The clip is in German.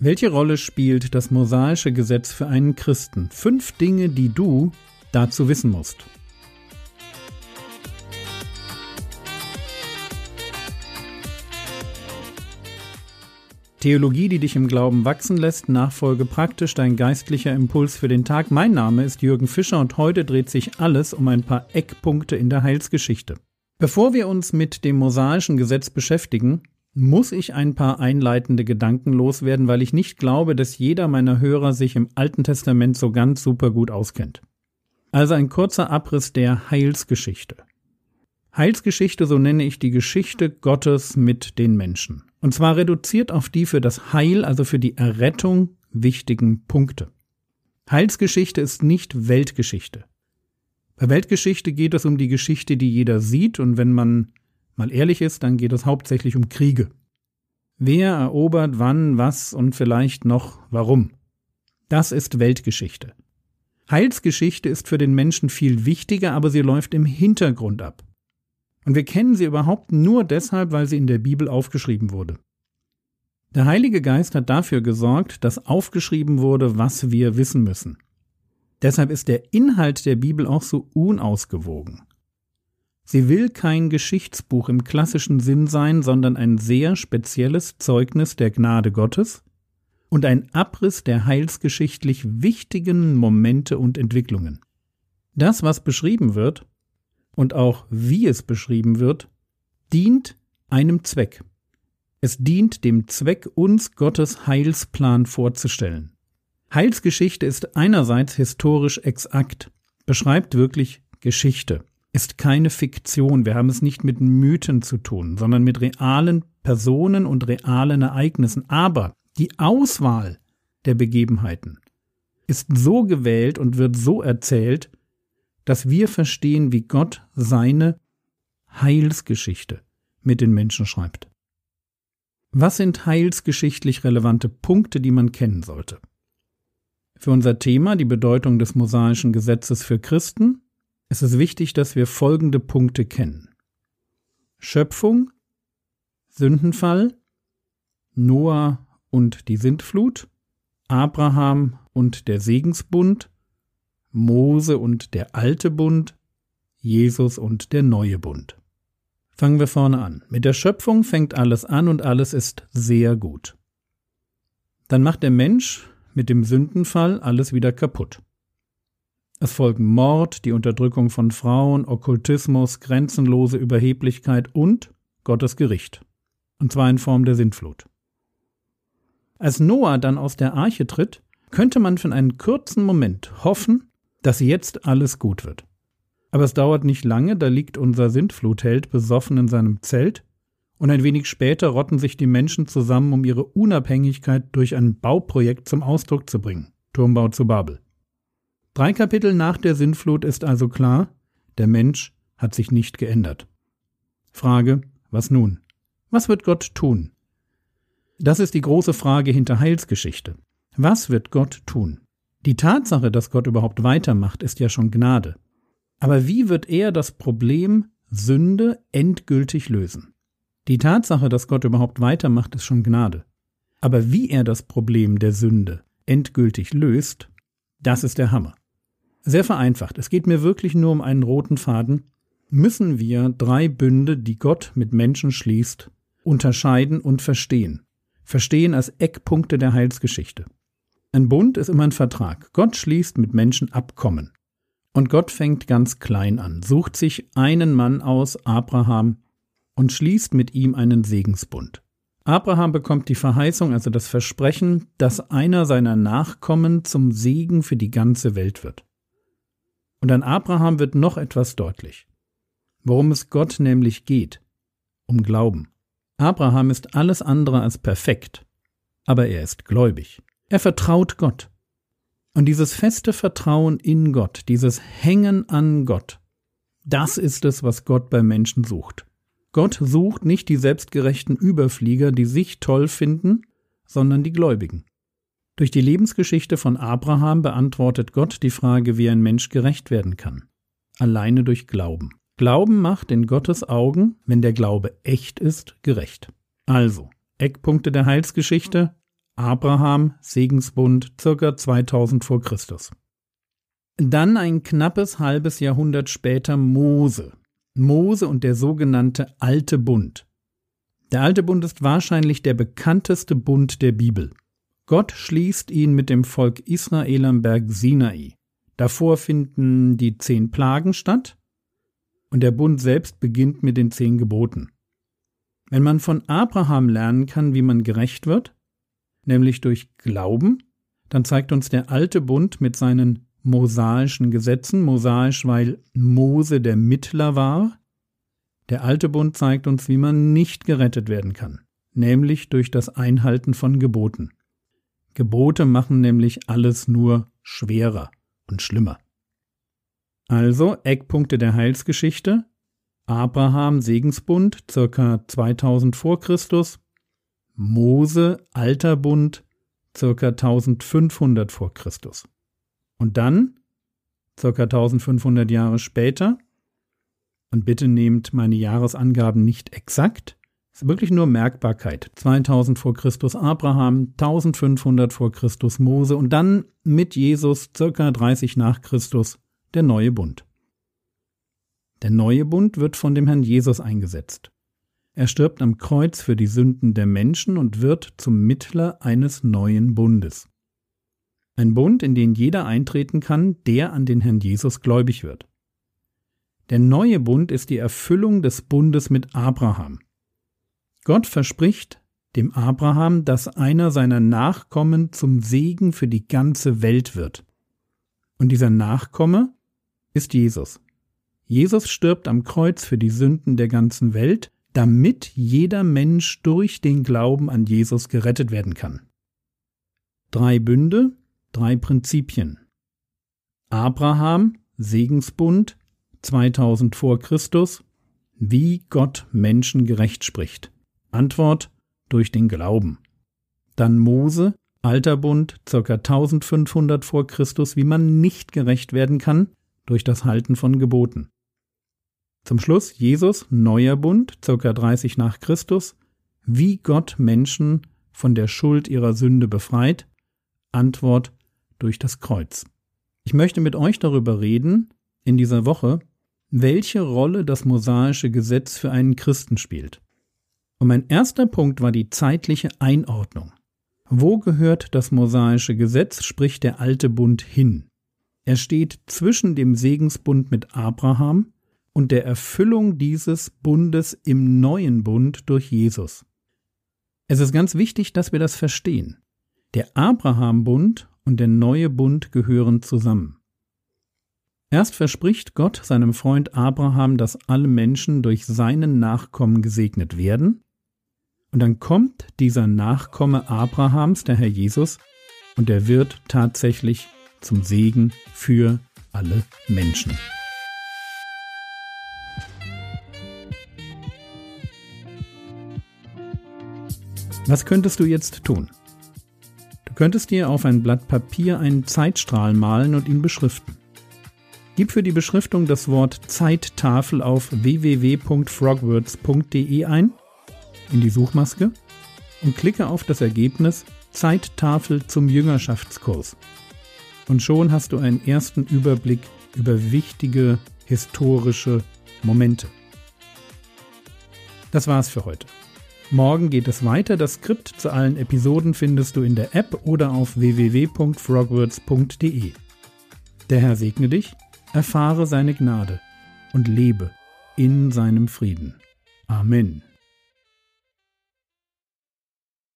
Welche Rolle spielt das mosaische Gesetz für einen Christen? Fünf Dinge, die du dazu wissen musst. Theologie, die dich im Glauben wachsen lässt, Nachfolge praktisch, dein geistlicher Impuls für den Tag. Mein Name ist Jürgen Fischer und heute dreht sich alles um ein paar Eckpunkte in der Heilsgeschichte. Bevor wir uns mit dem mosaischen Gesetz beschäftigen, muss ich ein paar einleitende Gedanken loswerden, weil ich nicht glaube, dass jeder meiner Hörer sich im Alten Testament so ganz super gut auskennt. Also ein kurzer Abriss der Heilsgeschichte. Heilsgeschichte, so nenne ich die Geschichte Gottes mit den Menschen. Und zwar reduziert auf die für das Heil, also für die Errettung wichtigen Punkte. Heilsgeschichte ist nicht Weltgeschichte. Bei Weltgeschichte geht es um die Geschichte, die jeder sieht, und wenn man mal ehrlich ist, dann geht es hauptsächlich um Kriege. Wer erobert wann, was und vielleicht noch warum. Das ist Weltgeschichte. Heilsgeschichte ist für den Menschen viel wichtiger, aber sie läuft im Hintergrund ab. Und wir kennen sie überhaupt nur deshalb, weil sie in der Bibel aufgeschrieben wurde. Der Heilige Geist hat dafür gesorgt, dass aufgeschrieben wurde, was wir wissen müssen. Deshalb ist der Inhalt der Bibel auch so unausgewogen. Sie will kein Geschichtsbuch im klassischen Sinn sein, sondern ein sehr spezielles Zeugnis der Gnade Gottes und ein Abriss der heilsgeschichtlich wichtigen Momente und Entwicklungen. Das, was beschrieben wird, und auch wie es beschrieben wird, dient einem Zweck. Es dient dem Zweck, uns Gottes Heilsplan vorzustellen. Heilsgeschichte ist einerseits historisch exakt, beschreibt wirklich Geschichte, ist keine Fiktion, wir haben es nicht mit Mythen zu tun, sondern mit realen Personen und realen Ereignissen, aber die Auswahl der Begebenheiten ist so gewählt und wird so erzählt, dass wir verstehen, wie Gott seine Heilsgeschichte mit den Menschen schreibt. Was sind heilsgeschichtlich relevante Punkte, die man kennen sollte? Für unser Thema, die Bedeutung des mosaischen Gesetzes für Christen, ist es wichtig, dass wir folgende Punkte kennen. Schöpfung, Sündenfall, Noah und die Sintflut, Abraham und der Segensbund, Mose und der alte Bund, Jesus und der neue Bund. Fangen wir vorne an. Mit der Schöpfung fängt alles an und alles ist sehr gut. Dann macht der Mensch mit dem Sündenfall alles wieder kaputt. Es folgen Mord, die Unterdrückung von Frauen, Okkultismus, grenzenlose Überheblichkeit und Gottes Gericht. Und zwar in Form der Sintflut. Als Noah dann aus der Arche tritt, könnte man für einen kurzen Moment hoffen, dass jetzt alles gut wird. Aber es dauert nicht lange, da liegt unser Sintflutheld besoffen in seinem Zelt, und ein wenig später rotten sich die Menschen zusammen, um ihre Unabhängigkeit durch ein Bauprojekt zum Ausdruck zu bringen. Turmbau zu Babel. Drei Kapitel nach der Sintflut ist also klar, der Mensch hat sich nicht geändert. Frage, was nun? Was wird Gott tun? Das ist die große Frage hinter Heilsgeschichte. Was wird Gott tun? Die Tatsache, dass Gott überhaupt weitermacht, ist ja schon Gnade. Aber wie wird er das Problem Sünde endgültig lösen? Die Tatsache, dass Gott überhaupt weitermacht, ist schon Gnade. Aber wie er das Problem der Sünde endgültig löst, das ist der Hammer. Sehr vereinfacht, es geht mir wirklich nur um einen roten Faden, müssen wir drei Bünde, die Gott mit Menschen schließt, unterscheiden und verstehen. Verstehen als Eckpunkte der Heilsgeschichte. Ein Bund ist immer ein Vertrag. Gott schließt mit Menschen Abkommen. Und Gott fängt ganz klein an, sucht sich einen Mann aus, Abraham, und schließt mit ihm einen Segensbund. Abraham bekommt die Verheißung, also das Versprechen, dass einer seiner Nachkommen zum Segen für die ganze Welt wird. Und an Abraham wird noch etwas deutlich. Worum es Gott nämlich geht. Um Glauben. Abraham ist alles andere als perfekt, aber er ist gläubig. Er vertraut Gott. Und dieses feste Vertrauen in Gott, dieses Hängen an Gott, das ist es, was Gott bei Menschen sucht. Gott sucht nicht die selbstgerechten Überflieger, die sich toll finden, sondern die Gläubigen. Durch die Lebensgeschichte von Abraham beantwortet Gott die Frage, wie ein Mensch gerecht werden kann. Alleine durch Glauben. Glauben macht in Gottes Augen, wenn der Glaube echt ist, gerecht. Also, Eckpunkte der Heilsgeschichte, Abraham, Segensbund, circa 2000 vor Christus. Dann ein knappes halbes Jahrhundert später Mose. Mose und der sogenannte Alte Bund. Der Alte Bund ist wahrscheinlich der bekannteste Bund der Bibel. Gott schließt ihn mit dem Volk Israel am Berg Sinai. Davor finden die zehn Plagen statt und der Bund selbst beginnt mit den zehn Geboten. Wenn man von Abraham lernen kann, wie man gerecht wird, nämlich durch Glauben, dann zeigt uns der alte Bund mit seinen mosaischen Gesetzen, mosaisch, weil Mose der Mittler war. Der alte Bund zeigt uns, wie man nicht gerettet werden kann, nämlich durch das Einhalten von Geboten. Gebote machen nämlich alles nur schwerer und schlimmer. Also Eckpunkte der Heilsgeschichte. Abraham Segensbund circa 2000 vor Christus, Mose Alter Bund circa 1500 vor Christus. Und dann, circa 1500 Jahre später, und bitte nehmt meine Jahresangaben nicht exakt, ist wirklich nur Merkbarkeit. 2000 vor Christus Abraham, 1500 vor Christus Mose und dann mit Jesus circa 30 nach Christus der neue Bund. Der neue Bund wird von dem Herrn Jesus eingesetzt. Er stirbt am Kreuz für die Sünden der Menschen und wird zum Mittler eines neuen Bundes. Ein Bund, in den jeder eintreten kann, der an den Herrn Jesus gläubig wird. Der neue Bund ist die Erfüllung des Bundes mit Abraham. Gott verspricht dem Abraham, dass einer seiner Nachkommen zum Segen für die ganze Welt wird. Und dieser Nachkomme ist Jesus. Jesus stirbt am Kreuz für die Sünden der ganzen Welt, damit jeder Mensch durch den Glauben an Jesus gerettet werden kann. Drei Bünde, drei Prinzipien. Abraham, Segensbund, 2000 vor Christus, wie Gott Menschen gerecht spricht. Antwort durch den Glauben. Dann Mose, Alter Bund, ca. 1500 vor Christus, wie man nicht gerecht werden kann, durch das Halten von Geboten. Zum Schluss Jesus, neuer Bund, ca. 30 nach Christus, wie Gott Menschen von der Schuld ihrer Sünde befreit, Antwort durch das Kreuz. Ich möchte mit euch darüber reden, in dieser Woche, welche Rolle das mosaische Gesetz für einen Christen spielt. Und mein erster Punkt war die zeitliche Einordnung. Wo gehört das mosaische Gesetz, sprich der alte Bund, hin? Er steht zwischen dem Segensbund mit Abraham und der Erfüllung dieses Bundes im neuen Bund durch Jesus. Es ist ganz wichtig, dass wir das verstehen. Der Abraham-Bund und der neue Bund gehören zusammen. Erst verspricht Gott seinem Freund Abraham, dass alle Menschen durch seinen Nachkommen gesegnet werden, und dann kommt dieser Nachkomme Abrahams, der Herr Jesus, und er wird tatsächlich zum Segen für alle Menschen. Was könntest du jetzt tun? Du könntest dir auf ein Blatt Papier einen Zeitstrahl malen und ihn beschriften. Gib für die Beschriftung das Wort Zeittafel auf www.frogwords.de ein, in die Suchmaske, und klicke auf das Ergebnis Zeittafel zum Jüngerschaftskurs und schon hast du einen ersten Überblick über wichtige historische Momente. Das war's für heute. Morgen geht es weiter. Das Skript zu allen Episoden findest du in der App oder auf www.frogwords.de. Der Herr segne dich, erfahre seine Gnade und lebe in seinem Frieden. Amen.